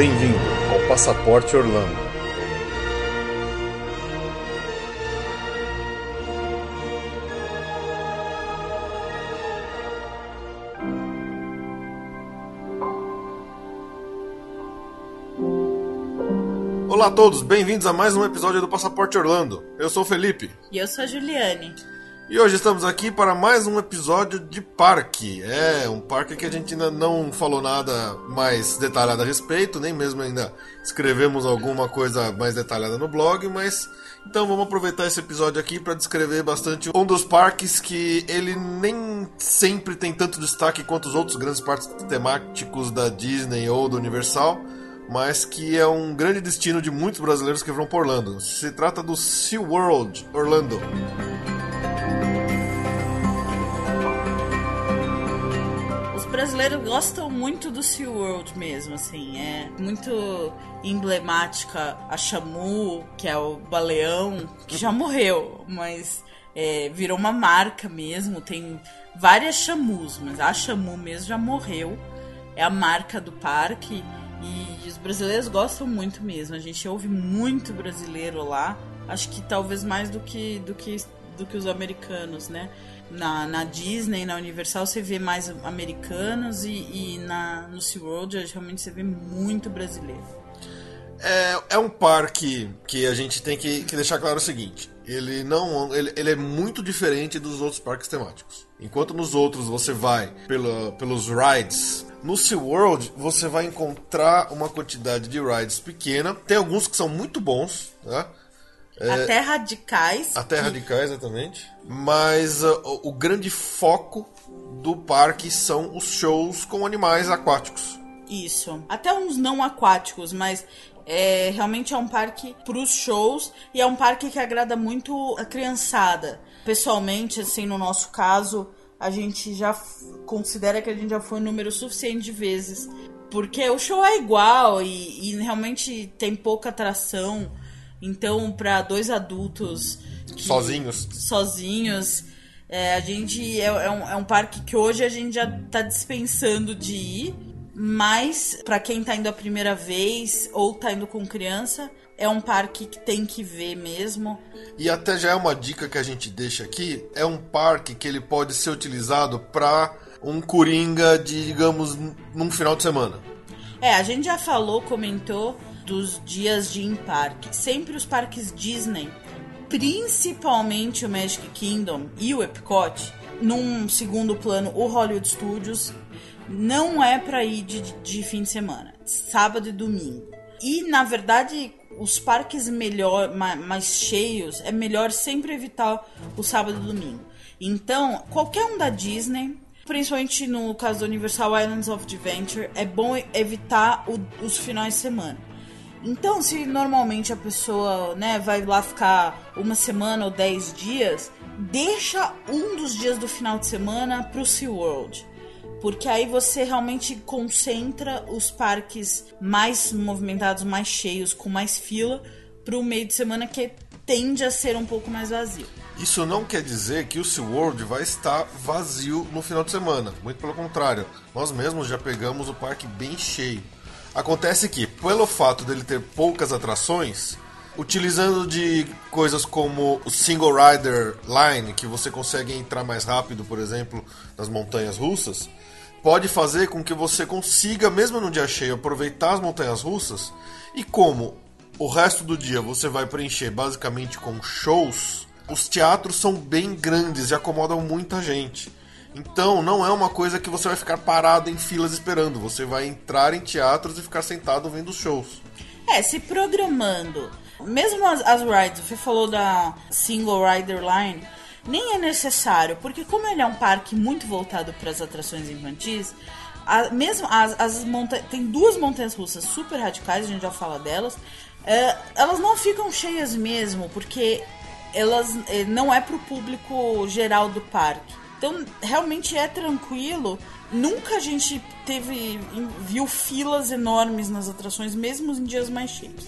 Bem-vindo ao Passaporte Orlando. Olá a todos, bem-vindos a mais um episódio do Passaporte Orlando. Eu sou o Felipe. E eu sou a Juliane. E hoje estamos aqui para mais um episódio de parque. É, um parque que a gente ainda não falou nada mais detalhado a respeito, nem mesmo ainda escrevemos alguma coisa mais detalhada no blog, mas então vamos aproveitar esse episódio aqui para descrever bastante um dos parques que ele nem sempre tem tanto destaque quanto os outros grandes parques temáticos da Disney ou do Universal mas que é um grande destino de muitos brasileiros que vão por Orlando. Se trata do SeaWorld Orlando. Brasileiros gostam muito do SeaWorld mesmo, assim, é muito emblemática a Chamu, que é o baleão, que já morreu, mas é, virou uma marca mesmo, tem várias Chamus, mas a Chamu mesmo já morreu, é a marca do parque e os brasileiros gostam muito mesmo. A gente ouve muito brasileiro lá. Acho que talvez mais do que do que do que os americanos, né? Na, na Disney, na Universal, você vê mais americanos e, e na, no SeaWorld realmente você vê muito brasileiro. É, é um parque que a gente tem que, que deixar claro o seguinte: ele não ele, ele, é muito diferente dos outros parques temáticos. Enquanto nos outros você vai pela, pelos rides no SeaWorld, você vai encontrar uma quantidade de rides pequena. Tem alguns que são muito bons, tá? Até radicais. Até radicais, exatamente. Mas uh, o, grande foco do parque são os shows com animais aquáticos. Isso. Até uns não aquáticos, mas é, realmente é um parque para os shows e é um parque que agrada muito a criançada. Pessoalmente, assim, no nosso caso, a gente já considera que a gente já foi um número suficiente de vezes. Porque o show é igual e, e realmente tem pouca atração. Então, para dois adultos. Que, sozinhos. Sozinhos. É, a gente. É, é, um, é um parque que hoje a gente já tá dispensando de ir. Mas, para quem tá indo a primeira vez ou tá indo com criança, é um parque que tem que ver mesmo. E até já é uma dica que a gente deixa aqui, é um parque que ele pode ser utilizado para um coringa de, digamos, num final de semana. É, a gente já falou, comentou dos dias de em parque. Sempre os parques Disney, principalmente o Magic Kingdom e o Epcot, num segundo plano o Hollywood Studios, não é para ir de, de fim de semana, sábado e domingo. E na verdade, os parques melhor, mais cheios, é melhor sempre evitar o sábado e domingo. Então, qualquer um da Disney, principalmente no caso do Universal Islands of Adventure, é bom evitar o, os finais de semana. Então, se normalmente a pessoa né, vai lá ficar uma semana ou dez dias, deixa um dos dias do final de semana para o SeaWorld. Porque aí você realmente concentra os parques mais movimentados, mais cheios, com mais fila, para o meio de semana que tende a ser um pouco mais vazio. Isso não quer dizer que o SeaWorld vai estar vazio no final de semana. Muito pelo contrário. Nós mesmos já pegamos o parque bem cheio. Acontece que, pelo fato dele ter poucas atrações, utilizando de coisas como o Single Rider Line, que você consegue entrar mais rápido, por exemplo, nas montanhas russas, pode fazer com que você consiga, mesmo no dia cheio, aproveitar as montanhas russas. E como o resto do dia você vai preencher basicamente com shows, os teatros são bem grandes e acomodam muita gente. Então não é uma coisa que você vai ficar parado em filas esperando. Você vai entrar em teatros e ficar sentado vendo os shows. É, se programando. Mesmo as, as rides, você falou da Single Rider Line nem é necessário, porque como ele é um parque muito voltado para as atrações infantis, a, mesmo as, as monta tem duas montanhas russas super radicais, a gente já fala delas, é, elas não ficam cheias mesmo, porque elas é, não é para o público geral do parque. Então, realmente é tranquilo. Nunca a gente teve viu filas enormes nas atrações, mesmo em dias mais cheios.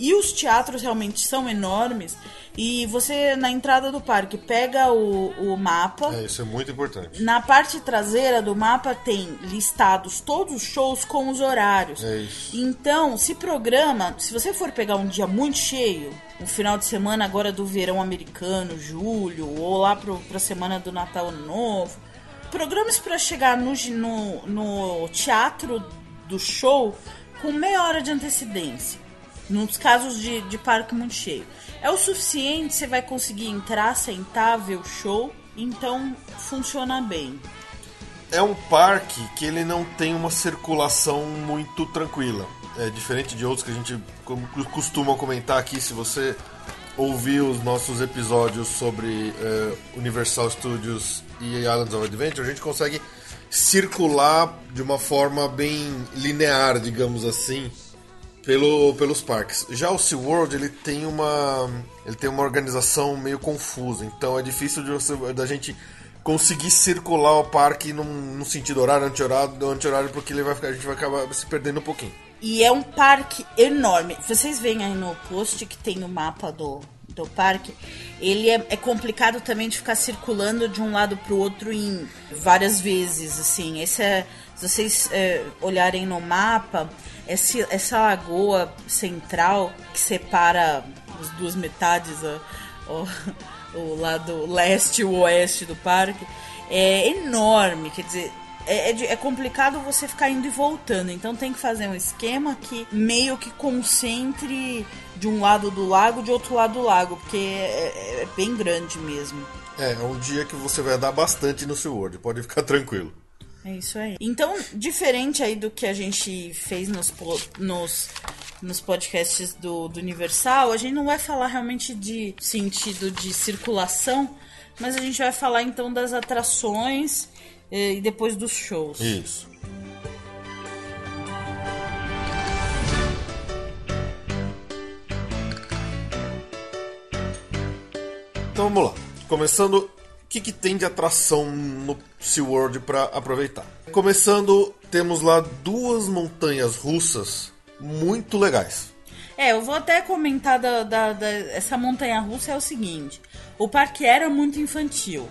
E os teatros realmente são enormes. E você, na entrada do parque, pega o, o mapa. É, isso é muito importante. Na parte traseira do mapa tem listados todos os shows com os horários. É isso. Então, se programa, se você for pegar um dia muito cheio, um final de semana agora do verão americano, julho, ou lá pro, pra semana do Natal Ano Novo, programe-se para chegar no, no, no teatro do show com meia hora de antecedência. Nos casos de, de parque muito cheio. É o suficiente, você vai conseguir entrar, sentar, ver o show. Então funciona bem. É um parque que ele não tem uma circulação muito tranquila. É diferente de outros que a gente costuma comentar aqui. Se você ouvir os nossos episódios sobre eh, Universal Studios e Islands of Adventure, a gente consegue circular de uma forma bem linear, digamos assim, pelo, pelos parques. Já o SeaWorld, ele tem uma ele tem uma organização meio confusa, então é difícil de da gente conseguir circular o parque num, num sentido horário, anti-horário, anti-horário, porque ele vai ficar, a gente vai acabar se perdendo um pouquinho. E é um parque enorme. Vocês veem aí no post que tem o mapa do, do parque. Ele é, é complicado também de ficar circulando de um lado pro outro em várias vezes, assim. Esse é, se vocês é, olharem no mapa, esse, essa lagoa central que separa as duas metades, ó, ó, o lado leste e o oeste do parque, é enorme. Quer dizer, é, é é complicado você ficar indo e voltando. Então tem que fazer um esquema que meio que concentre de um lado do lago, de outro lado do lago, porque é, é bem grande mesmo. É, é um dia que você vai andar bastante no SeaWorld, pode ficar tranquilo. É isso aí. Então, diferente aí do que a gente fez nos, nos, nos podcasts do, do Universal, a gente não vai falar realmente de sentido de circulação, mas a gente vai falar então das atrações eh, e depois dos shows. Isso. Então vamos lá. Começando, que, que tem de atração no SeaWorld para aproveitar? Começando, temos lá duas montanhas russas muito legais. É, eu vou até comentar da, da- da- essa montanha russa é o seguinte: o parque era muito infantil.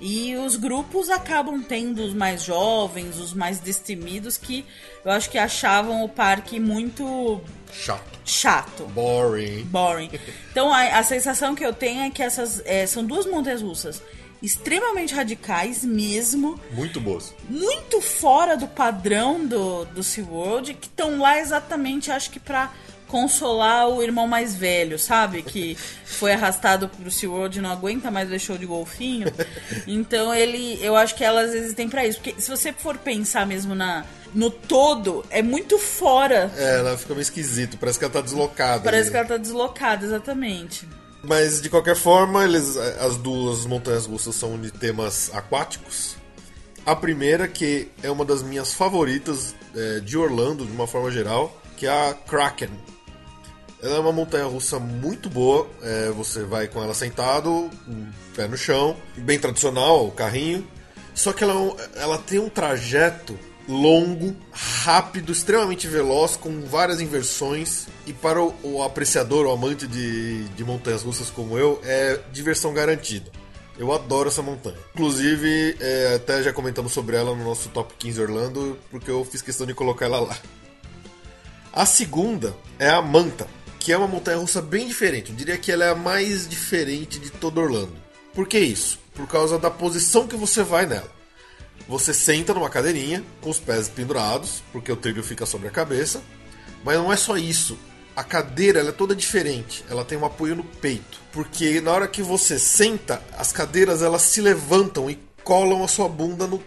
E os grupos acabam tendo os mais jovens, os mais destemidos, que eu acho que achavam o parque muito Chato. chato. Boring. Boring. Então a, a sensação que eu tenho é que essas é, são duas montanhas russas extremamente radicais mesmo, Muito boas. muito fora do padrão do, do SeaWorld, que estão lá exatamente, acho que pra consolar o irmão mais velho, sabe? Que foi arrastado pro SeaWorld e não aguenta mais ver show de golfinho. Então ele, eu acho que elas existem pra isso. Porque se você for pensar mesmo na no todo, é muito fora. É, ela fica meio esquisito, parece que ela tá deslocada. Parece que ela tá deslocada, exatamente. Mas de qualquer forma, eles, as duas montanhas russas são de temas aquáticos. A primeira, que é uma das minhas favoritas é, de Orlando, de uma forma geral, que é a Kraken. Ela é uma montanha russa muito boa. é, você vai com ela sentado, um pé no chão, bem tradicional, o carrinho. Só que ela, é ela tem um trajeto longo, rápido, extremamente veloz, com várias inversões. E para o, o apreciador, o amante de, de montanhas russas como eu, é diversão garantida. Eu adoro essa montanha. Inclusive, é, até já comentamos sobre ela no nosso Top 15 Orlando, porque eu fiz questão de colocar ela lá. A segunda é a Manta, que é uma montanha russa bem diferente. Eu diria que ela é a mais diferente de todo Orlando. Por que isso? Por causa da posição que você vai nela. Você senta numa cadeirinha com os pés pendurados, porque o trilho fica sobre a cabeça. Mas não é só isso. A cadeira é toda diferente. Ela tem um apoio no peito, porque na hora que você senta, as cadeiras elas se levantam e colam a sua bunda no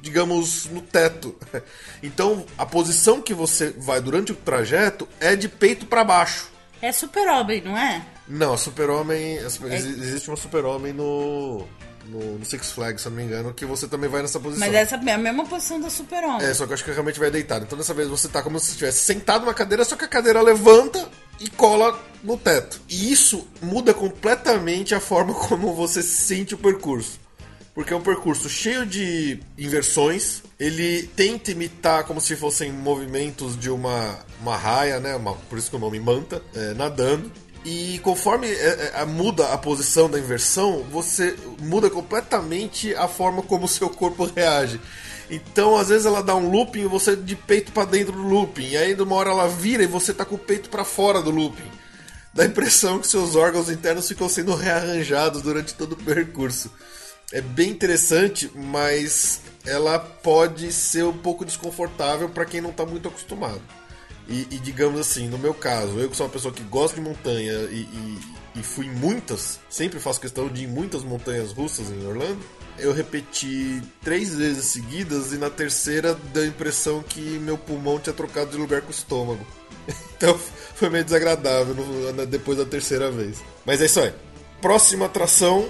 digamos, no teto. Então, a posição que você vai durante o trajeto é de peito para baixo. É super-homem, não é? Não, Super-Homem. Existe uma Super-Homem no, no, no Six Flags, se eu não me engano, que você também vai nessa posição. Mas essa é a mesma posição da super-homem. É, só que eu acho que realmente vai deitado. Então dessa vez você tá como se estivesse sentado na cadeira, só que a cadeira levanta e cola no teto. E isso muda completamente a forma como você sente o percurso. porque é um percurso cheio de inversões. Ele tenta imitar como se fossem movimentos de uma, uma raia, né? Uma, por isso que o nome manta, é, nadando. E conforme é, é, muda a posição da inversão, você muda completamente a forma como o seu corpo reage. Então, às vezes ela dá um looping e você de peito para dentro do looping. E aí, de uma hora ela vira e você tá com o peito para fora do looping. Dá a impressão que seus órgãos internos ficam sendo rearranjados durante todo o percurso. É bem interessante, mas ela pode ser um pouco desconfortável para quem não está muito acostumado. E, e, digamos assim, no meu caso, eu que sou uma pessoa que gosta de montanha e, e, e fui em muitas, sempre faço questão de ir em muitas montanhas russas em Orlando eu repeti três vezes seguidas e na terceira deu a impressão que meu pulmão tinha trocado de lugar com o estômago. Então foi meio desagradável depois da terceira vez. Mas é isso aí. Próxima atração,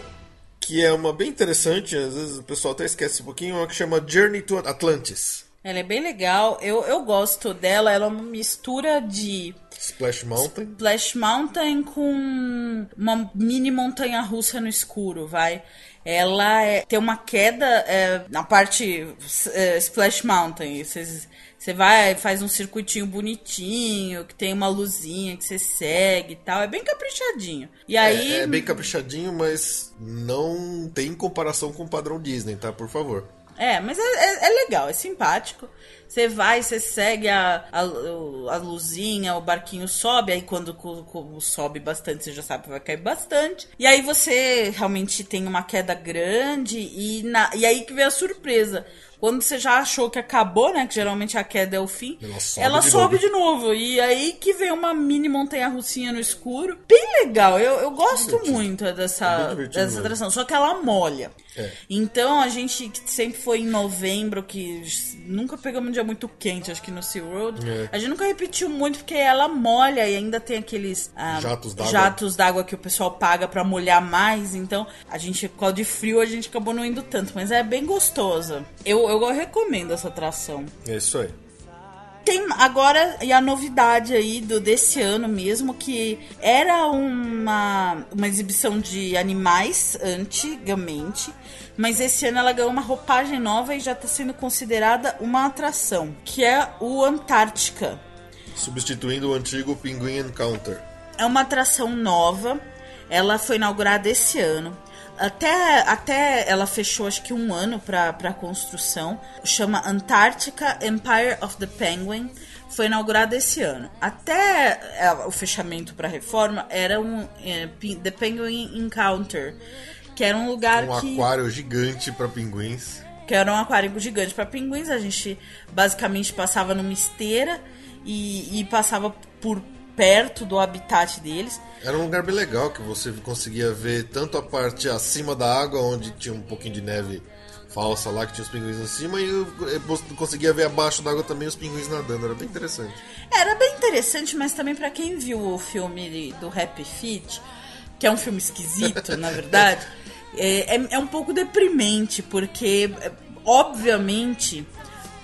que é uma bem interessante, às vezes o pessoal até esquece um pouquinho, é uma que chama Journey to Atlantis. Ela é bem legal, eu, eu gosto dela, ela é uma mistura de Splash Mountain. Splash Mountain com uma mini montanha russa no escuro, vai ela é, tem uma queda é, na parte é, Splash Mountain. Você vai, faz um circuitinho bonitinho, que tem uma luzinha que você segue e tal. É bem caprichadinho. E aí. É, é bem caprichadinho, mas não tem comparação com o padrão Disney, tá? Por favor. É, mas é, é, é legal, é simpático. Você vai, você segue a, a, a, luzinha, o barquinho sobe, aí quando, quando sobe bastante, você já sabe que vai cair bastante. E aí você realmente tem uma queda grande e, na, e aí que vem a surpresa. Quando você já achou que acabou, né? Que geralmente a queda é o fim, ela sobe, ela de, sobe novo. de, novo. E aí que vem uma mini montanha russinha no escuro. Bem legal. Eu, eu gosto muito dessa, é dessa atração. Só que ela molha. É. Então a gente sempre foi em novembro, que nunca pegamos um dia muito quente, acho que no SeaWorld. É. A gente nunca repetiu muito porque ela molha e ainda tem aqueles ah, jatos d'água que o pessoal paga para molhar mais. Então a gente, com de frio, a gente acabou não indo tanto, mas é bem gostosa. Eu, eu recomendo essa atração. É isso aí. Tem agora e a novidade aí do desse ano mesmo que era uma, uma exibição de animais antigamente, mas esse ano ela ganhou uma roupagem nova e já está sendo considerada uma atração, que é o Antártica. Substituindo o antigo Pinguim Encounter. É uma atração nova. Ela foi inaugurada esse ano. Até, até ela fechou acho que um ano para construção. Chama Antarctica Empire of the Penguin. Foi inaugurada esse ano. Até é, o fechamento para reforma era um é, The Penguin Encounter, que era um lugar um que um aquário gigante para pinguins. Que era um aquário gigante para pinguins. A gente basicamente passava numa esteira e, e passava por perto do habitat deles. Era um lugar bem legal que você conseguia ver tanto a parte acima da água, onde tinha um pouquinho de neve falsa lá, que tinha os pinguins acima, e você conseguia ver abaixo da água também os pinguins nadando. Era bem interessante. Era bem interessante, mas também para quem viu o filme do Happy Feet, que é um filme esquisito, na verdade, é, é, é um pouco deprimente, porque, obviamente,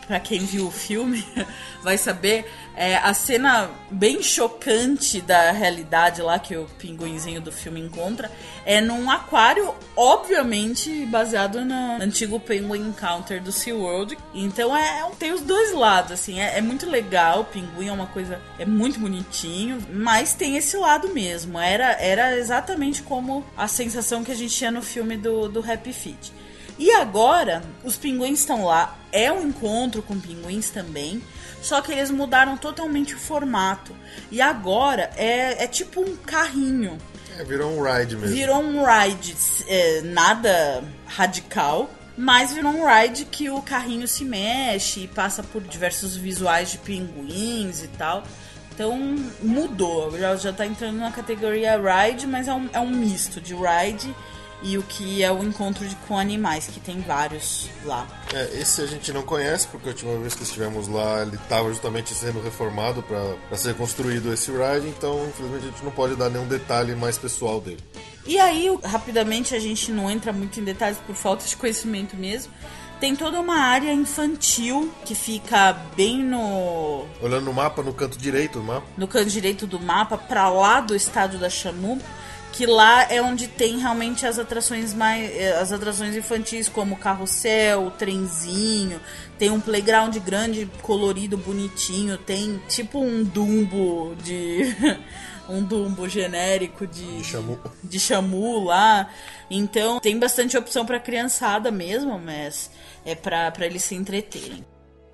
para quem viu o filme, vai saber, é, a cena bem chocante da realidade lá que o pinguinzinho do filme encontra é num aquário, obviamente baseado no antigo Penguin Encounter do SeaWorld. Então é, é tem os dois lados, assim, é, é, muito legal. O pinguim é uma coisa, é muito bonitinho, mas tem esse lado mesmo. Era, era exatamente como a sensação que a gente tinha no filme do, do Happy Feet. E agora, os pinguins estão lá. É um encontro com pinguins também. Só que eles mudaram totalmente o formato. E agora é, é tipo um carrinho. É, virou um ride mesmo. Virou um ride. É, nada radical. Mas virou um ride que o carrinho se mexe e passa por diversos visuais de pinguins e tal. Então mudou. Já, já tá entrando na categoria ride, mas é um, é um misto de ride e o que é o encontro de, com animais, que tem vários lá. É, esse a gente não conhece, porque a última vez que estivemos lá ele estava justamente sendo reformado para ser construído esse ride, então infelizmente a gente não pode dar nenhum detalhe mais pessoal dele. E aí, rapidamente, a gente não entra muito em detalhes por falta de conhecimento mesmo. Tem toda uma área infantil que fica bem no. Olhando no mapa, no canto direito do mapa. No canto direito do mapa, para lá do estádio da Chamu que lá é onde tem realmente as atrações mais eh, as atrações infantis como o carrossel, o trenzinho, tem um playground grande, colorido, bonitinho, tem tipo um Dumbo de um Dumbo genérico de De Shamu. de Shamu lá. Então, tem bastante opção pra criançada mesmo, mas é pra eles se entreterem.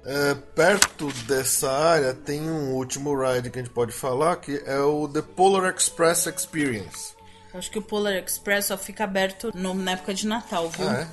É, perto dessa área tem um último ride que a gente pode falar, que é o The Polar Express Experience. Acho que o Polar Express só fica aberto no- na época de Natal, viu? Ah, é?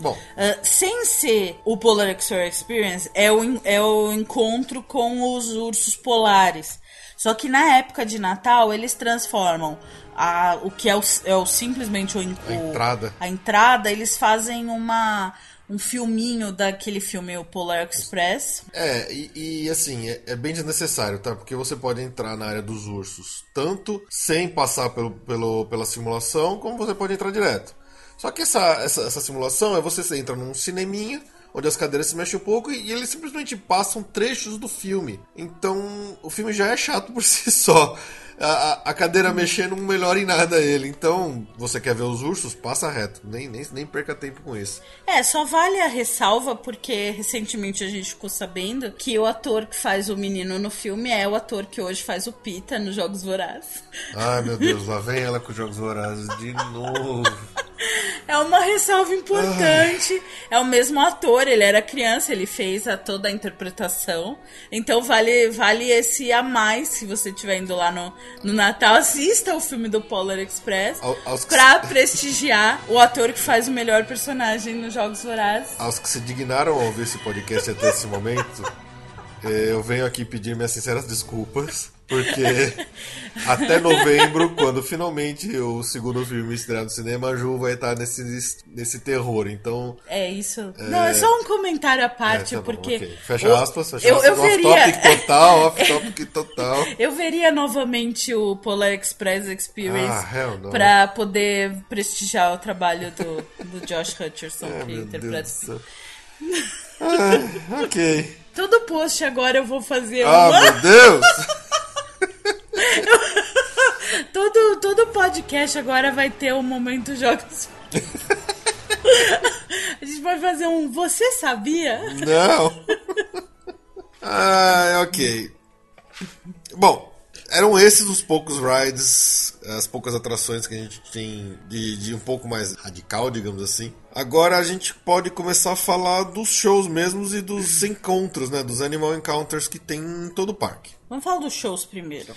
Bom, Ah, sem ser o Polar Express Experience, é o, é o encontro com os ursos polares. Só que na época de Natal, eles transformam a, o que é, o, é o- simplesmente o, A entrada. a entrada, eles fazem uma, um filminho daquele filme, o Polar Express. É, e, e, assim, é, é bem desnecessário, tá? Porque você pode entrar na área dos ursos tanto sem passar pelo, pelo, pela simulação, como você pode entrar direto. Só que essa, essa, essa simulação é você entra num cineminha, onde as cadeiras se mexem um pouco e, e eles simplesmente passam trechos do filme. Então, o filme já é chato por si só. A, a- cadeira mexendo não melhora em nada ele. Então, você quer ver os ursos? Passa reto. Nem, nem, nem perca tempo com isso. É, só vale a ressalva porque recentemente a gente ficou sabendo que o ator que faz o menino no filme é o ator que hoje faz o Pita nos Jogos Vorazes. Ai, meu Deus, lá vem ela com os Jogos Vorazes de novo. É uma ressalva importante. É o mesmo ator, ele era criança, ele fez a, toda a interpretação. Então vale, vale esse a mais se você estiver indo lá no, no Natal. Assista o filme do Polar Express Ao- aos pra prestigiar o ator que faz o melhor personagem nos Jogos Vorazes. Aos que se dignaram a ouvir esse podcast até esse momento, eh, eu venho aqui pedir minhas sinceras desculpas, porque até novembro, quando finalmente o segundo filme estrear no cinema, a Ju vai estar nesse, nesse terror. Então, É isso. Não, é só um comentário à parte, é, tá bom, porque. ok. Fecha eu- aspas, fecha eu, aspas. eu veria. topic total, off topic total. Eu veria novamente o Polar Express Experience Ah, pra poder prestigiar o trabalho do, do Josh Hutcherson, Ah, que interpreta. Ah, ok. Todo post agora eu vou fazer Ah, uma. meu Deus! Todo, todo podcast agora vai ter um momento jogos. A gente vai fazer um Você sabia? Não. Ah, ok. Bom, eram esses os poucos rides, as poucas atrações que a gente tem de, de um pouco mais radical, digamos assim. Agora a gente pode começar a falar dos shows mesmos e dos encontros, né? Dos animal encounters que tem em todo o parque. Vamos falar dos shows primeiro.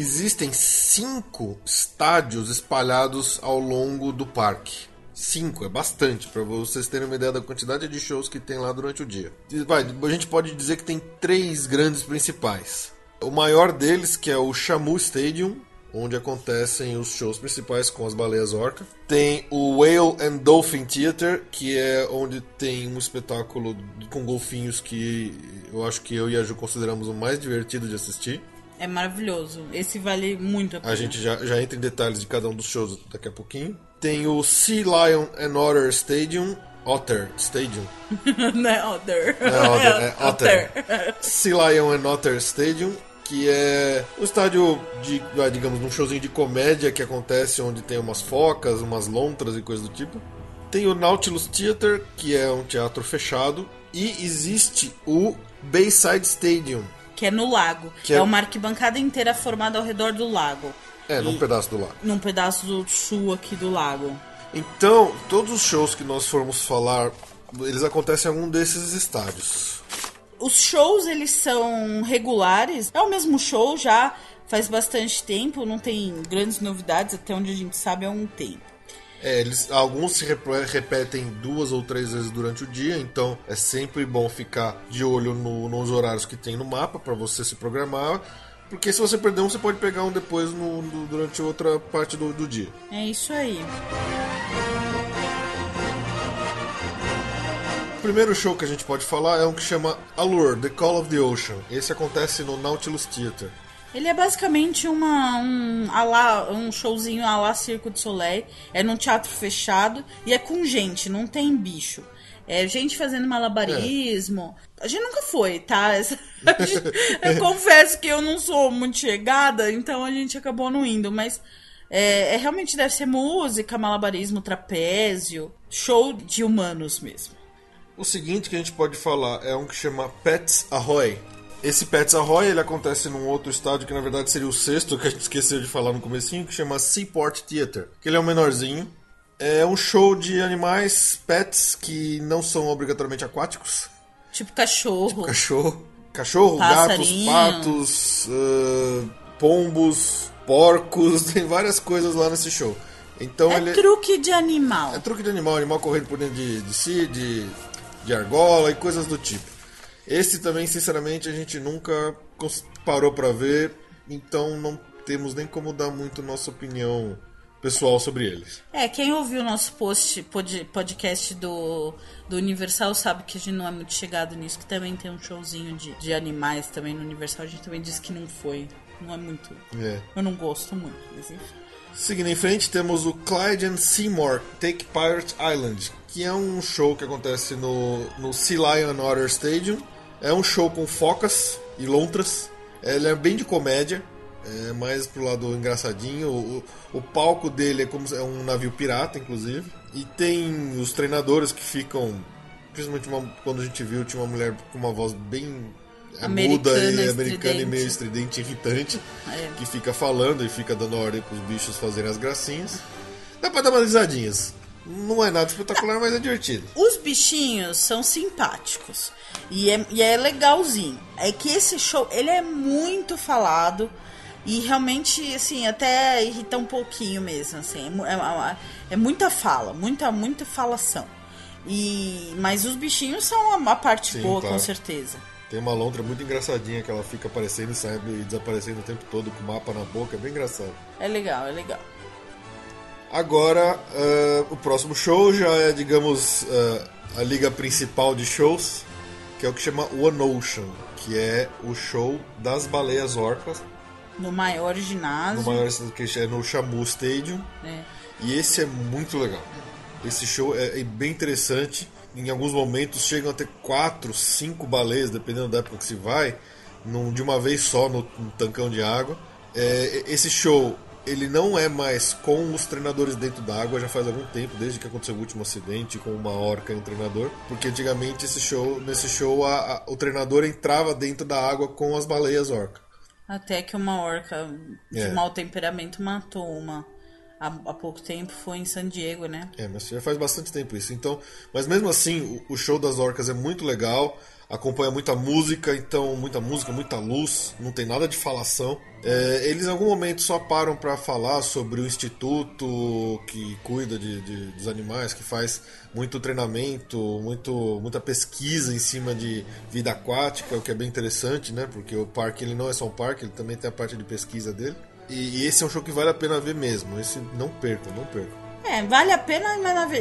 Existem cinco estádios espalhados ao longo do parque. Cinco, é bastante, para vocês terem uma ideia da quantidade de shows que tem lá durante o dia. Vai, a gente pode dizer que tem três grandes principais. O maior deles, que é o Shamu Stadium, onde acontecem os shows principais com as baleias orca. Tem o Whale and Dolphin Theater, que é onde tem um espetáculo com golfinhos que eu acho que eu e a Ju consideramos o mais divertido de assistir. É maravilhoso. Esse vale muito a pena. A gente já, já entra em detalhes de cada um dos shows daqui a pouquinho. Tem o Sea Lion and Otter Stadium. Otter Stadium. Não é Otter. É Otter, é Otter. Sea Lion and Otter Stadium. Que é um estádio de, digamos, um showzinho de comédia que acontece onde tem umas focas, umas lontras e coisas do tipo. Tem o Nautilus Theater, que é um teatro fechado. E existe o Bayside Stadium. Que é no lago. Que é... é- uma arquibancada inteira formada ao redor do lago. É, num pedaço do lago. Num pedaço do sul aqui do lago. Então, todos os shows que nós formos falar, eles acontecem em algum desses estádios. Os shows, eles são regulares. É o mesmo show já faz bastante tempo. Não tem grandes novidades. Até onde a gente sabe há um tempo. É, eles, alguns se repetem duas ou três vezes durante o dia, então é sempre bom ficar de olho no- nos horários que tem no mapa para você se programar. Porque se você perder um, você pode pegar um depois no- no- durante outra parte do, do dia. É isso aí. primeiro show que a gente pode falar é um que chama Allure, The Call of the Ocean. Esse acontece no Nautilus Theater. Ele é basicamente uma, um, alá, um showzinho a lá Circo de Soleil. É num teatro fechado e é com gente, não tem bicho. É gente fazendo malabarismo. É. A gente nunca foi, tá? eu confesso que eu não sou muito chegada, então a gente acabou não indo, mas é, é, realmente deve ser música, malabarismo, trapézio, show de humanos mesmo. O seguinte que a gente pode falar é um que chama Pets Ahoy. Esse Pets Ahoy ele acontece num outro estádio que na verdade seria o sexto que a gente esqueceu de falar no comecinho, que chama Seaport Theater. Que ele é um menorzinho. É um show de animais, pets que não são obrigatoriamente aquáticos. Tipo cachorro. Tipo cachorro. Cachorro, gatos, patos, uh, pombos, porcos, tem várias coisas lá nesse show. Então é ele... truque de animal. É truque de animal, animal correndo por dentro de, de si, de, de argola e coisas do tipo. Esse também, sinceramente, a gente nunca parou para ver, então não temos nem como dar muito nossa opinião pessoal sobre eles. É, quem ouviu o nosso post, pod, podcast do, do Universal sabe que a gente não é muito chegado nisso, que também tem um showzinho de, de animais também no Universal, a gente também disse que não foi. Não é muito. É. Eu não gosto muito, mas enfim. Seguindo em frente, temos o Clyde and Seymour Take Pirate Island, que é um show que acontece no, no Sea Lion Otter Stadium. É um show com focas e lontras. Ele é bem de comédia, é mais pro lado engraçadinho. O, o palco dele é como é um navio pirata, inclusive. E tem os treinadores que ficam. Principalmente uma, quando a gente viu, tinha uma mulher com uma voz bem americana, e americana e meio estridente irritante, é. que fica falando e fica dando ordem pros bichos fazerem as gracinhas. Dá pra dar umas risadinhas. Não é nada espetacular, mas é divertido. Os bichinhos são simpáticos. E é, e é legalzinho. É que esse show, ele é muito falado. E realmente, assim, até irrita um pouquinho mesmo, assim. É, é, é muita fala, muita, muita falação. E, mas os bichinhos são a, a parte Sim, boa, claro. com certeza. Tem uma lontra muito engraçadinha que ela fica aparecendo e saindo e desaparecendo o tempo todo com o mapa na boca, é bem engraçado. É legal, é legal. Agora, uh, o próximo show já é, digamos, uh, a liga principal de shows, que é o que chama One Ocean, que é o show das baleias orcas. No maior ginásio. No maior que é no Shamu Stadium. É. E esse é muito legal. Esse show é, é bem interessante em alguns momentos chegam a ter quatro, cinco baleias, dependendo da época que se vai, num, de uma vez só no, no tancão de água. É, esse show ele não é mais com os treinadores dentro da água já faz algum tempo, desde que aconteceu o último acidente com uma orca e um treinador, porque antigamente esse show, nesse show a, a, o treinador entrava dentro da água com as baleias orca. Até que uma orca de é. mau temperamento matou uma há, há, pouco tempo foi em San Diego, né? É, mas já faz bastante tempo isso. Então, mas mesmo assim, o, o show das orcas é muito legal. Acompanha muita música, então muita música, muita luz, não tem nada de falação. É, eles em algum momento só param para falar sobre o instituto que cuida de, de, dos animais, que faz muito treinamento, muito, muita pesquisa em cima de vida aquática, o que é bem interessante, né? Porque o parque ele não é só um parque, ele também tem a parte de pesquisa dele. E, esse é um show que vale a pena ver mesmo. Esse não perca, não perca. É, vale a pena,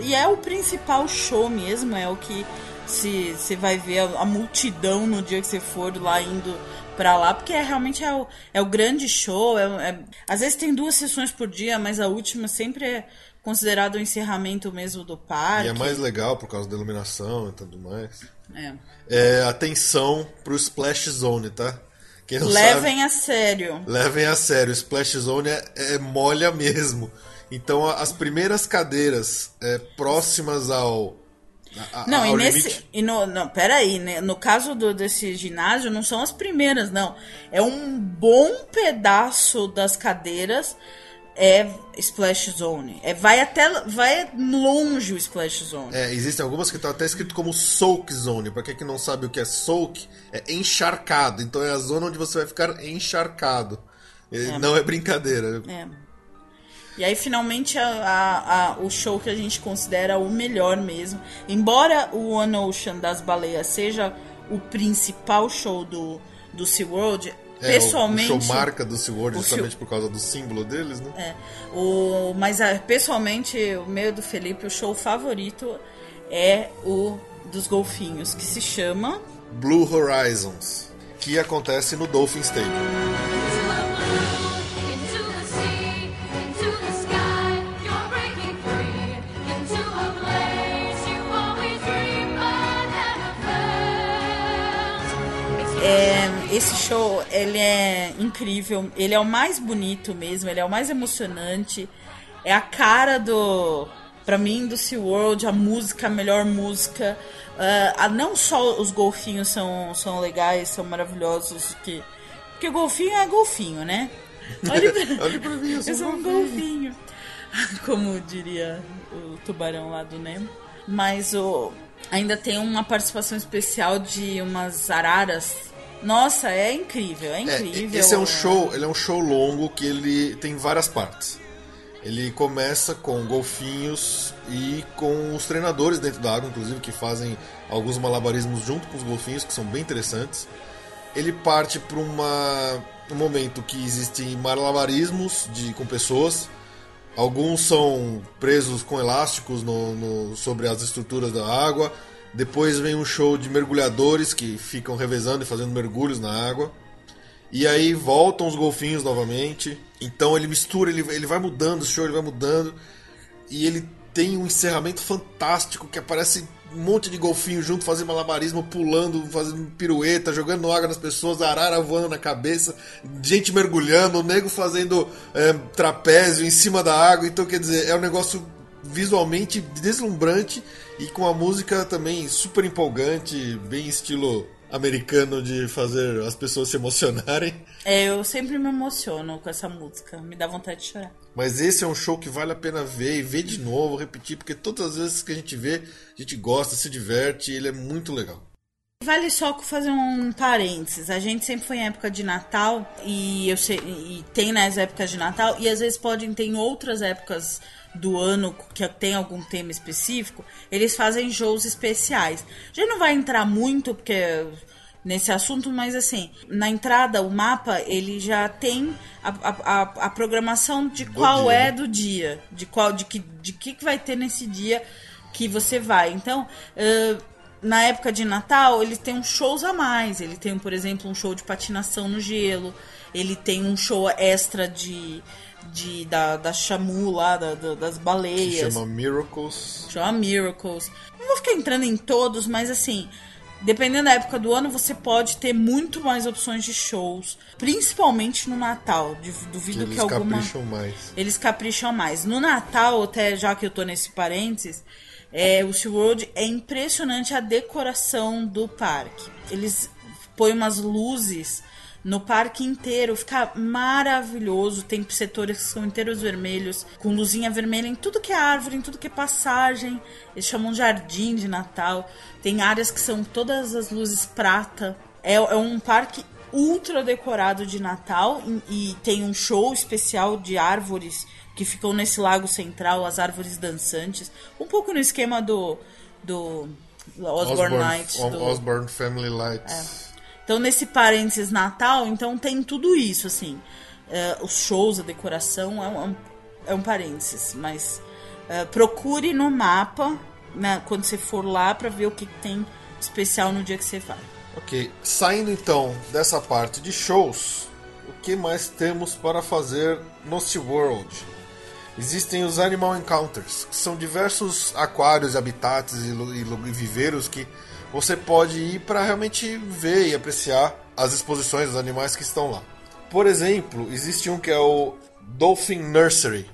e é o principal show mesmo, é o que se você vai ver a, a, multidão no dia que você for lá indo para lá, porque é, realmente é o, é o grande show. É, é, às vezes tem duas sessões por dia, mas a última sempre é considerado o encerramento mesmo do parque. E é mais legal por causa da iluminação e tudo mais. É. é atenção pro Splash Zone, tá? Levem sabe, a sério. Levem a sério. O Splash Zone é, é molha mesmo. Então as primeiras cadeiras é, próximas ao. A, não, ao e nesse. Limite... E no, não, peraí, né? no caso do, desse ginásio, não são as primeiras, não. É um bom pedaço das cadeiras é Splash Zone. É, vai até vai longe o Splash Zone. É, existem algumas que estão até escrito como Soak Zone. Pra quem que não sabe o que é Soak, é encharcado. Então é a zona onde você vai ficar encharcado. É. Não é brincadeira. É. E aí, finalmente, a, a, a, o show que a gente considera o melhor mesmo. Embora o One Ocean das baleias seja o principal show do, do SeaWorld, É, pessoalmente. O, show marca do SeaWorld justamente show- por causa do símbolo deles, né? É, o, mas ah, pessoalmente, o meu do Felipe, o show favorito é o dos golfinhos, que se chama. Blue Horizons, que acontece no Dolphin Stadium. Esse show, ele é incrível, ele é o mais bonito mesmo, ele é o mais emocionante, é a cara do, pra mim, do SeaWorld, a música, a melhor música. Ah, não só os golfinhos são, são legais, são maravilhosos, que, porque golfinho é golfinho, né? Olha pra, Olha pra mim, eu sou eu sou um um golfinho. Como diria o tubarão lá do Nemo. Mas o, ainda tem uma participação especial de umas araras. Nossa, é incrível, é É, incrível. esse é um show, ele é um show longo que ele tem várias partes. Ele começa com golfinhos e com os treinadores dentro da água, inclusive, que fazem alguns malabarismos junto com os golfinhos, que são bem interessantes. Ele parte para um momento que existem malabarismos de, com pessoas. Alguns são presos com elásticos no- no- sobre as estruturas da água. Depois vem um show de mergulhadores que ficam revezando e fazendo mergulhos na água. E aí voltam os golfinhos novamente. Então ele mistura, ele, ele vai mudando o show, ele vai mudando. E ele tem um encerramento fantástico que aparece um monte de golfinho junto, fazendo malabarismo, pulando, fazendo pirueta, jogando água nas pessoas, arara voando na cabeça, gente mergulhando, o nego fazendo é, trapézio em cima da água. Então, quer dizer, é um negócio visualmente deslumbrante e com a música também super empolgante, bem estilo americano de fazer as pessoas se emocionarem. É, eu sempre me emociono com essa música, me dá vontade de chorar. Mas esse é um show que vale a pena ver e ver de novo, repetir, porque todas as vezes que a gente vê, a gente gosta, se diverte, e ele é muito legal. Vale só fazer um parênteses. A gente sempre foi em época de Natal e eu sei, e tem nas épocas de Natal e às vezes podem ter em outras épocas do ano que tem algum tema específico, eles fazem shows especiais. A gente não vai entrar muito porque nesse assunto, mas assim, na entrada o mapa ele já tem a, a, a, programação de qual dia, é né? do dia, de qual de que de que vai ter nesse dia que você vai. Então, ãh, na época de Natal, ele tem uns shows a mais. Ele tem, por exemplo, um show de patinação no gelo. Ele tem um show extra de, de da, da Shamu lá, da- da- das Que baleias. chama Miracles. Chama Miracles. Não vou ficar entrando em todos, mas assim, dependendo da época do ano, você pode ter muito mais opções de shows. Principalmente no Natal. Du- Que Duvido eles que alguma. capricham mais. Eles capricham mais. No Natal, até já que eu tô nesse parênteses, é, o SeaWorld é impressionante a decoração do parque. Eles põem umas luzes no parque inteiro, fica maravilhoso. Tem setores que são inteiros vermelhos, com luzinha vermelha em tudo que é árvore, em tudo que é passagem. Eles chamam de jardim de Natal. Tem áreas que são todas as luzes prata. É, é um parque ultra decorado de Natal e, e tem um show especial de árvores que ficam nesse lago central, as árvores dançantes, um pouco no esquema do do Osborne, Night. O- do- Osborne Family Lights. Então nesse parênteses Natal, então tem tudo isso assim, É, os shows, a decoração é um, é um- parênteses, mas é, procure no mapa né, quando você for lá pra ver o que tem especial no dia que você vai. Ok, saindo então dessa parte de shows, o que mais temos para fazer no SeaWorld? Existem os Animal Encounters, que são diversos aquários, habitats e, e viveiros que você pode ir para realmente ver e apreciar as exposições dos animais que estão lá. Por exemplo, existe um que é o Dolphin Nursery,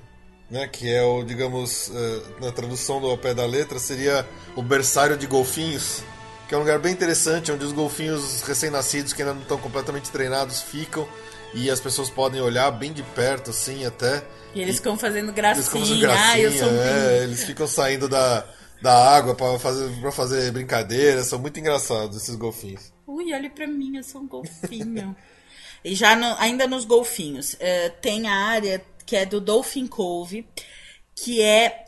né, que é o, digamos, eh, na tradução do ao pé da letra, seria o berçário de golfinhos, que é um lugar bem interessante, onde os golfinhos recém-nascidos, que ainda não estão completamente treinados, ficam e as pessoas podem olhar bem de perto, assim, até. E eles ficam fazendo Eles ficam fazendo gracinha, ah, eu sou um é, eles ficam saindo da, da água para fazer, pra fazer brincadeira, são muito engraçados esses golfinhos. Ui, olha pra mim, eu sou um golfinho. e já no- ainda nos golfinhos, eh, tem a área que é do Dolphin Cove, que é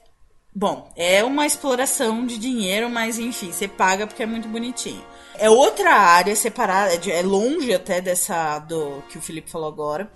Bom, é uma exploração de dinheiro, mas enfim, você paga porque é muito bonitinho. É outra área separada, é é longe até dessa do que o Felipe falou agora,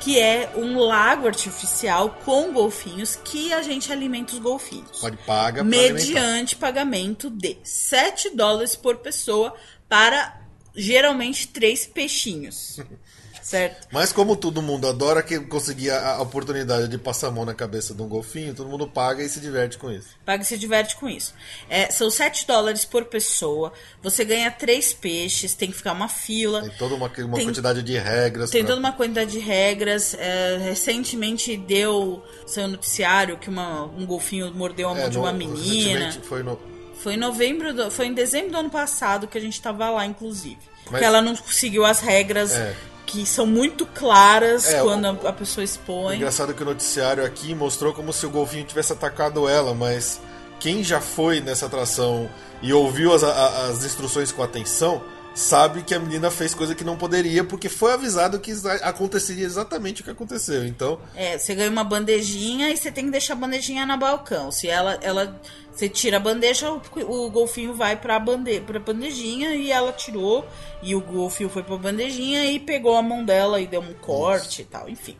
que é um lago artificial com golfinhos que a gente alimenta os golfinhos. Pode pagar mediante pagamento de 7 dólares por pessoa para geralmente três peixinhos. certo? Mas como todo mundo adora que conseguir a, oportunidade de passar a mão na cabeça de um golfinho, todo mundo paga e se diverte com isso. Paga e se diverte com isso. É, são 7 dólares por pessoa. Você ganha três peixes, tem que ficar uma fila. Tem toda uma, uma Tem- quantidade de regras. Tem pra- toda uma quantidade de regras. É, recentemente deu seu noticiário que uma- um golfinho mordeu a mão É, de no- uma menina. recentemente Foi no, Foi em novembro, do- foi em dezembro do ano passado que a gente tava lá, inclusive. Mas- Que ela não seguiu as regras É. que são muito claras É, quando o- a, pessoa expõe. engraçado que o noticiário aqui mostrou como se o golfinho tivesse atacado ela, mas quem já foi nessa atração e ouviu as, as instruções com atenção sabe que a menina fez coisa que não poderia porque foi avisado que aconteceria exatamente o que aconteceu. Então, É, você ganha uma bandejinha e você tem que deixar a bandejinha na balcão. Se ela, ela você tira a bandeja, o, o golfinho vai pra, bande, pra bandejinha e ela tirou. E o golfinho foi pra bandejinha e pegou a mão dela e deu um corte e tal, enfim.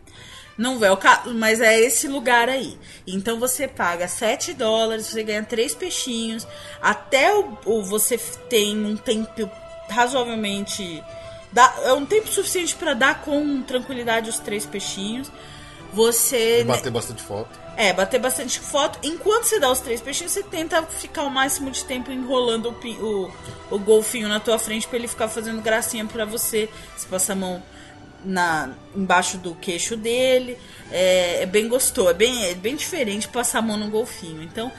Não é o caso, mas é esse lugar aí. Então você paga 7 dólares, você ganha três peixinhos. Até o, o- você tem um tempo razoavelmente. Dá, é um tempo suficiente pra dar com tranquilidade os três peixinhos. Você. bater bastante foto. É, bater bastante foto. Enquanto você dá os três peixinhos, você tenta ficar o máximo de tempo enrolando o, o, o golfinho na tua frente pra ele ficar fazendo gracinha pra você. Você passa a mão na, embaixo do queixo dele. É, é bem gostoso, é bem, é bem diferente passar a mão no golfinho. Então,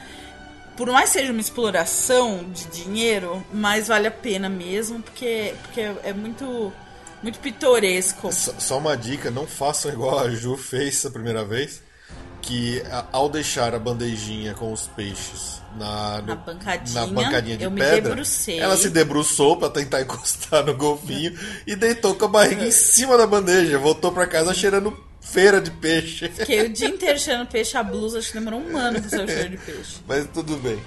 por mais seja uma exploração de dinheiro, mas vale a pena mesmo, porque, porque é muito, muito pitoresco. Só uma dica, não façam igual a Ju fez a primeira vez, que ao deixar a bandejinha com os peixes na, no- Na bancadinha, na bancadinha de pedra, ela se debruçou pra tentar encostar no golfinho e deitou com a barriga em cima da bandeja, voltou pra casa cheirando feira de peixe. Fiquei o dia inteiro cheirando peixe, a blusa, acho que demorou um ano pro seu cheiro de peixe. Mas tudo bem.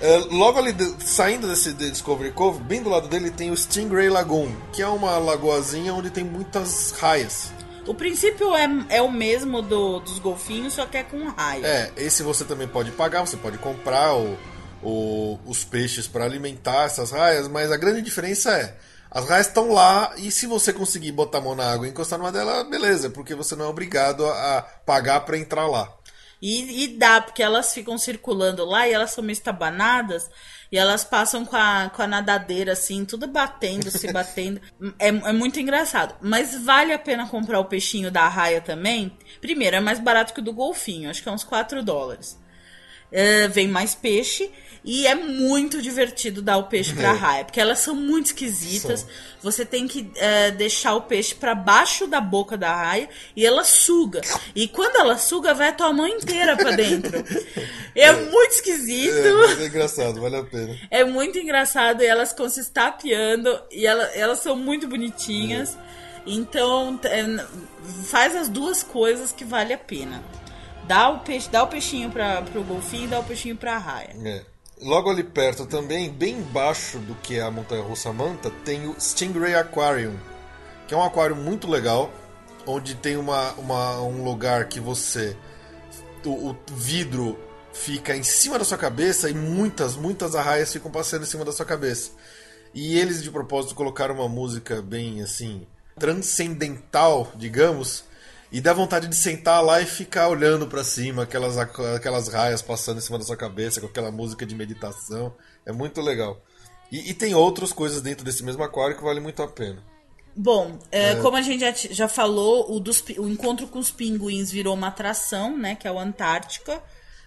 É, logo ali, de- saindo desse de Discovery Cove, bem do lado dele tem o Stingray Lagoon, que é uma lagoazinha onde tem muitas raias. O princípio é, é o mesmo do, dos golfinhos, só que é com raio. É, esse você também pode pagar, você pode comprar o, o- os peixes para alimentar essas raias, mas a grande diferença é. As raias estão lá e se você conseguir botar a mão na água e encostar numa delas, beleza, porque você não é obrigado a, a pagar para entrar lá. E, e dá, porque elas ficam circulando lá e elas são meio estabanadas. E elas passam com a, com a nadadeira, assim, tudo batendo, se batendo. É, é muito engraçado. Mas vale a pena comprar o peixinho da raia também. Primeiro, é mais barato que o do golfinho. Acho que é uns 4 dólares. É, vem mais peixe. E é muito divertido dar o peixe pra É. raia. Porque elas são muito esquisitas. São. Você tem que é, deixar o peixe pra baixo da boca da raia e ela suga. E quando ela suga, vai a tua mão inteira pra dentro. É, muito esquisito. É, mas é engraçado, vale a pena. É muito engraçado e elas ficam se estapeando e ela- elas são muito bonitinhas. Então, é, faz as duas coisas que vale a pena. Dá o, peixe, dá o peixinho pra, pro golfinho e dá o peixinho pra raia. É. Logo ali perto também, bem embaixo do que é a Montanha Russa Manta, tem o Stingray Aquarium, que é um aquário muito legal, onde tem uma, uma- um lugar que você. O, o vidro fica em cima da sua cabeça e muitas, muitas arraias ficam passando em cima da sua cabeça. E eles de propósito colocaram uma música bem assim, transcendental, digamos. E dá vontade de sentar lá e ficar olhando pra cima, aquelas, aquelas raias passando em cima da sua cabeça, com aquela música de meditação. É muito legal. E, e tem outras coisas dentro desse mesmo aquário que vale muito a pena. Bom, é, como a gente já, já falou, o, dos o encontro com os pinguins virou uma atração, né? Que é o Antártica.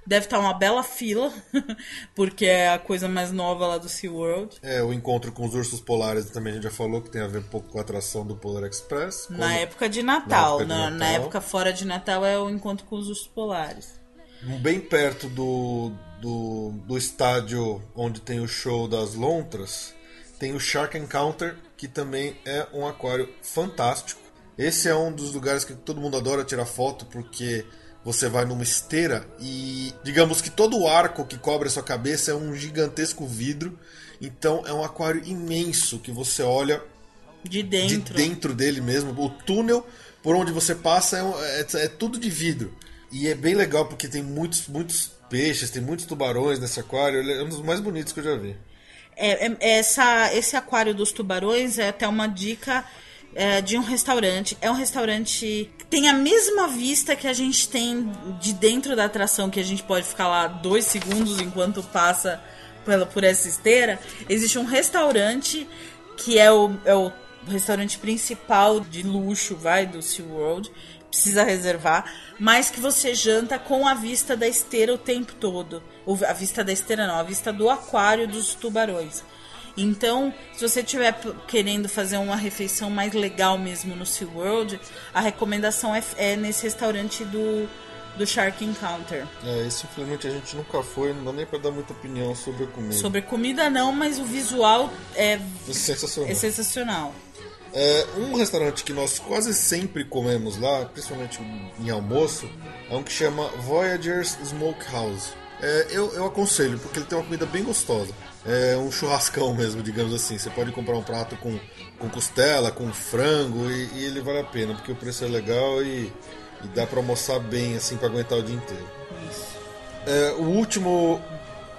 Deve estar uma bela fila, porque é a coisa mais nova lá do SeaWorld. É, o encontro com os ursos polares também a gente já falou que tem a ver um pouco com a atração do Polar Express. Na Quando- época de Natal. Na época de Na, na Natal. época fora de Natal é o encontro com os ursos polares. Bem perto do, do, do estádio onde tem o show das lontras, tem o Shark Encounter, que também é um aquário fantástico. Esse é um dos lugares que todo mundo adora tirar foto, porque você vai numa esteira e digamos que todo o arco que cobre a sua cabeça é um gigantesco vidro. Então é um aquário imenso que você olha De de dentro. dentro dele mesmo. O túnel por onde você passa é, um- é- é tudo de vidro. E é bem legal porque tem muitos, muitos peixes, tem muitos tubarões nesse aquário. Ele é um dos mais bonitos que eu já vi. É, é- essa, esse aquário dos tubarões é até uma dica é, de um restaurante. É um restaurante que tem a mesma vista que a gente tem de dentro da atração, que a gente pode ficar lá dois segundos enquanto passa pela, por essa esteira. Existe um restaurante que é o, é o restaurante principal de luxo, vai, do SeaWorld. Precisa reservar, mas que você janta com a vista da esteira o tempo todo. A vista da esteira não, a vista do aquário dos tubarões. Então, se você estiver querendo fazer uma refeição mais legal mesmo no SeaWorld, a recomendação é, é nesse restaurante do, do Shark Encounter. É, esse infelizmente a gente nunca foi, não dá nem pra dar muita opinião sobre a comida. Sobre comida não, mas o visual é, Sensacional. é sensacional. É, um restaurante que nós quase sempre comemos lá, principalmente em almoço, é um que chama Voyagers Smokehouse. É, eu, eu aconselho, porque ele tem uma comida bem gostosa. É um churrascão mesmo, digamos assim. Você pode comprar um prato com, com costela, com frango, e, e ele vale a pena, porque o preço é legal e, e dá pra almoçar bem, assim, pra aguentar o dia inteiro. É, o último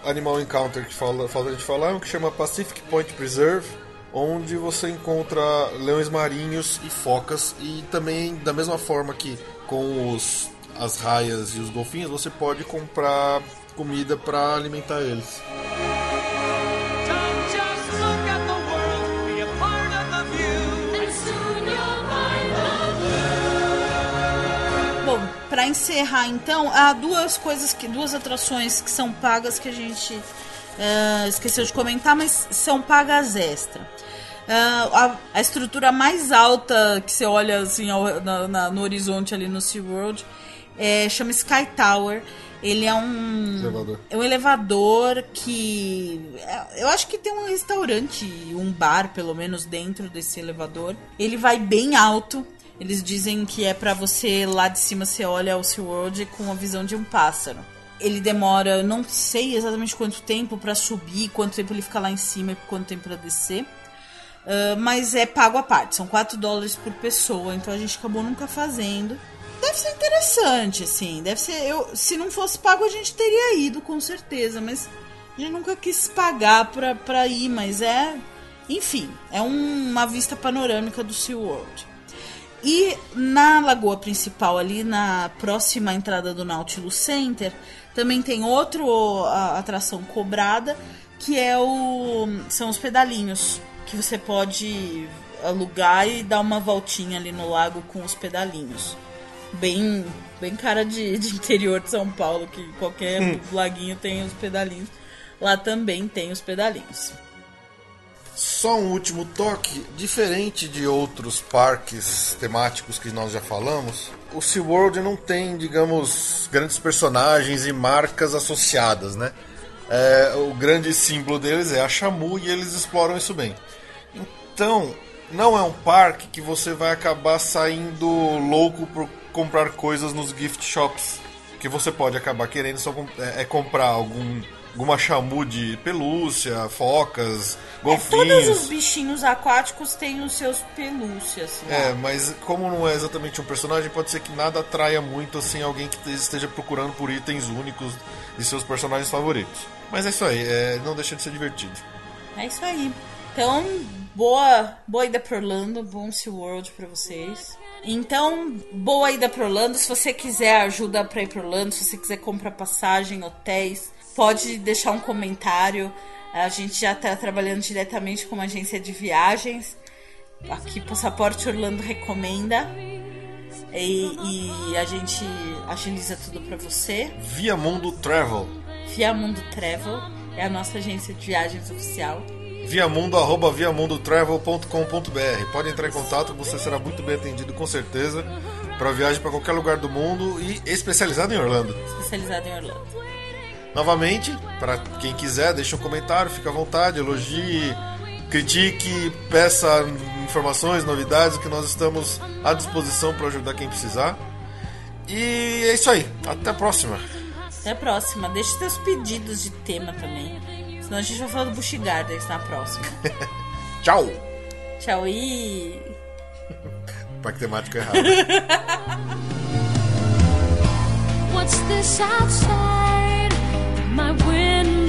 Animal Encounter que fala, falta a gente falar é um que chama Pacific Point Preserve, onde você encontra leões marinhos e focas e também da mesma forma que com os, as raias e os golfinhos você pode comprar comida para alimentar eles. Pra encerrar então, há duas coisas que duas atrações que são pagas que a gente eh, esqueceu de comentar, mas são pagas extra. Ah, a, a estrutura mais alta que você olha assim ao- na- na- no horizonte ali no SeaWorld é, chama Sky Tower. Ele é um Elevador. é um elevador que é, eu acho que tem um restaurante, um bar pelo menos dentro desse elevador. Ele vai bem alto. Eles dizem que é pra você lá de cima você olha o SeaWorld com a visão de um pássaro. Ele demora, não sei exatamente quanto tempo pra subir, quanto tempo ele fica lá em cima e quanto tempo pra descer. Ah, mas é pago à parte, são 4 dólares por pessoa, então a gente acabou nunca fazendo. Deve ser interessante, assim. Deve ser. Eu, se não fosse pago, a gente teria ido, com certeza. Mas a gente nunca quis pagar pra, pra ir, mas é. Enfim, é um- uma vista panorâmica do SeaWorld. E na lagoa principal, ali na próxima entrada do Nautilus Center, também tem outra atração cobrada, que é o são os pedalinhos, que você pode alugar e dar uma voltinha ali no lago com os pedalinhos. Bem, bem cara de, de interior de São Paulo, que qualquer laguinho tem os pedalinhos. Lá também tem os pedalinhos. Só um último toque, diferente de outros parques temáticos que nós já falamos, o SeaWorld não tem, digamos, grandes personagens e marcas associadas, né? É, o grande símbolo deles é a Shamu e eles exploram isso bem. Então, não é um parque que você vai acabar saindo louco por comprar coisas nos gift shops. Que você pode acabar querendo só é, é comprar algum, alguma Shamu de pelúcia, focas, golfinhos. Todos os bichinhos aquáticos têm os seus pelúcias. lá. É, mas como não é exatamente um personagem, pode ser que nada atraia muito assim alguém que esteja procurando por itens únicos de seus personagens favoritos. Mas é isso aí, é, não deixa de ser divertido. É isso aí. Então, boa, boa ida pra Orlando, bom SeaWorld pra vocês. Então, boa ida pra Orlando. Se você quiser ajuda pra ir pra Orlando, se você quiser comprar passagem, hotéis, pode deixar um comentário. A gente já tá trabalhando diretamente com uma agência de viagens. Aqui, Passaporte Orlando recomenda. E, e a gente agiliza tudo pra você. Via Mundo Travel. Via Mundo Travel é a nossa agência de viagens oficial. Viamundo, arroba viamundotravel.com.br. Pode entrar em contato, você será muito bem atendido com certeza para viagem para qualquer lugar do mundo e especializado em Orlando. especializado em Orlando. Novamente, para quem quiser, deixe um comentário, fique à vontade, elogie, critique, peça informações, novidades, que nós estamos à disposição para ajudar quem precisar. E é isso aí. Até a próxima. Até a próxima. Deixe seus pedidos de tema também. Senão a gente vai falar do Bush Gardens na próxima. Tchau. Tchau e. Parque temático errado. What's this outside my window?